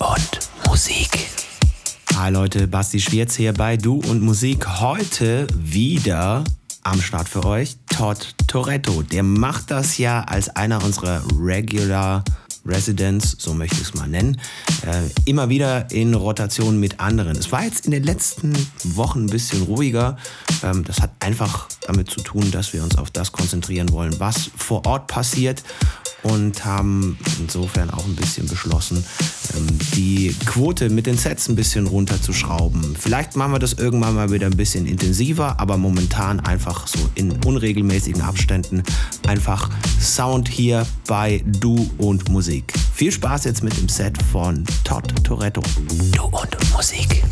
und Musik. Hi Leute, Basti Schwierz hier bei Du und Musik. Heute wieder am Start für euch Todd Toretto. Der macht das ja als einer unserer Regular Residents, so möchte ich es mal nennen, äh, immer wieder in Rotation mit anderen. Es war jetzt in den letzten Wochen ein bisschen ruhiger. Ähm, das hat einfach damit zu tun, dass wir uns auf das konzentrieren wollen, was vor Ort passiert und haben insofern auch ein bisschen beschlossen, ähm, die Quote mit den Sets ein bisschen runterzuschrauben. Vielleicht machen wir das irgendwann mal wieder ein bisschen intensiver, aber momentan einfach so in unregelmäßigen Abständen einfach Sound hier bei Du und Musik. Viel Spaß jetzt mit dem Set von Todd Toretto. Du und Musik.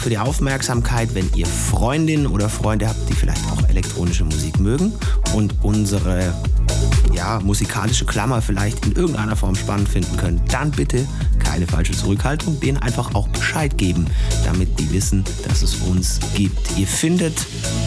Für die Aufmerksamkeit. Wenn ihr Freundinnen oder Freunde habt, die vielleicht auch elektronische Musik mögen und unsere ja, musikalische Klammer vielleicht in irgendeiner Form spannend finden können, dann bitte keine falsche Zurückhaltung, denen einfach auch Bescheid geben, damit die wissen, dass es uns gibt. Ihr findet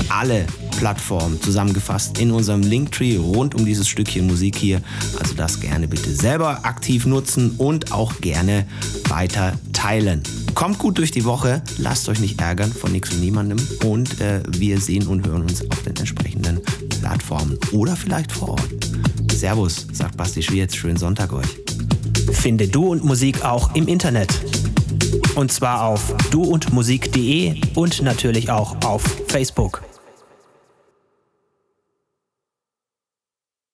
alle Plattformen zusammengefasst in unserem Linktree rund um dieses Stückchen Musik hier. Also das gerne bitte selber aktiv nutzen und auch gerne weiter teilen. Kommt gut durch die Woche, lasst euch nicht ärgern von nichts und niemandem und äh, wir sehen und hören uns auf den entsprechenden Plattformen oder vielleicht vor Ort. Servus, sagt Basti Schwierz, schönen Sonntag euch. Finde Du und Musik auch im Internet. Und zwar auf duundmusik.de und natürlich auch auf Facebook.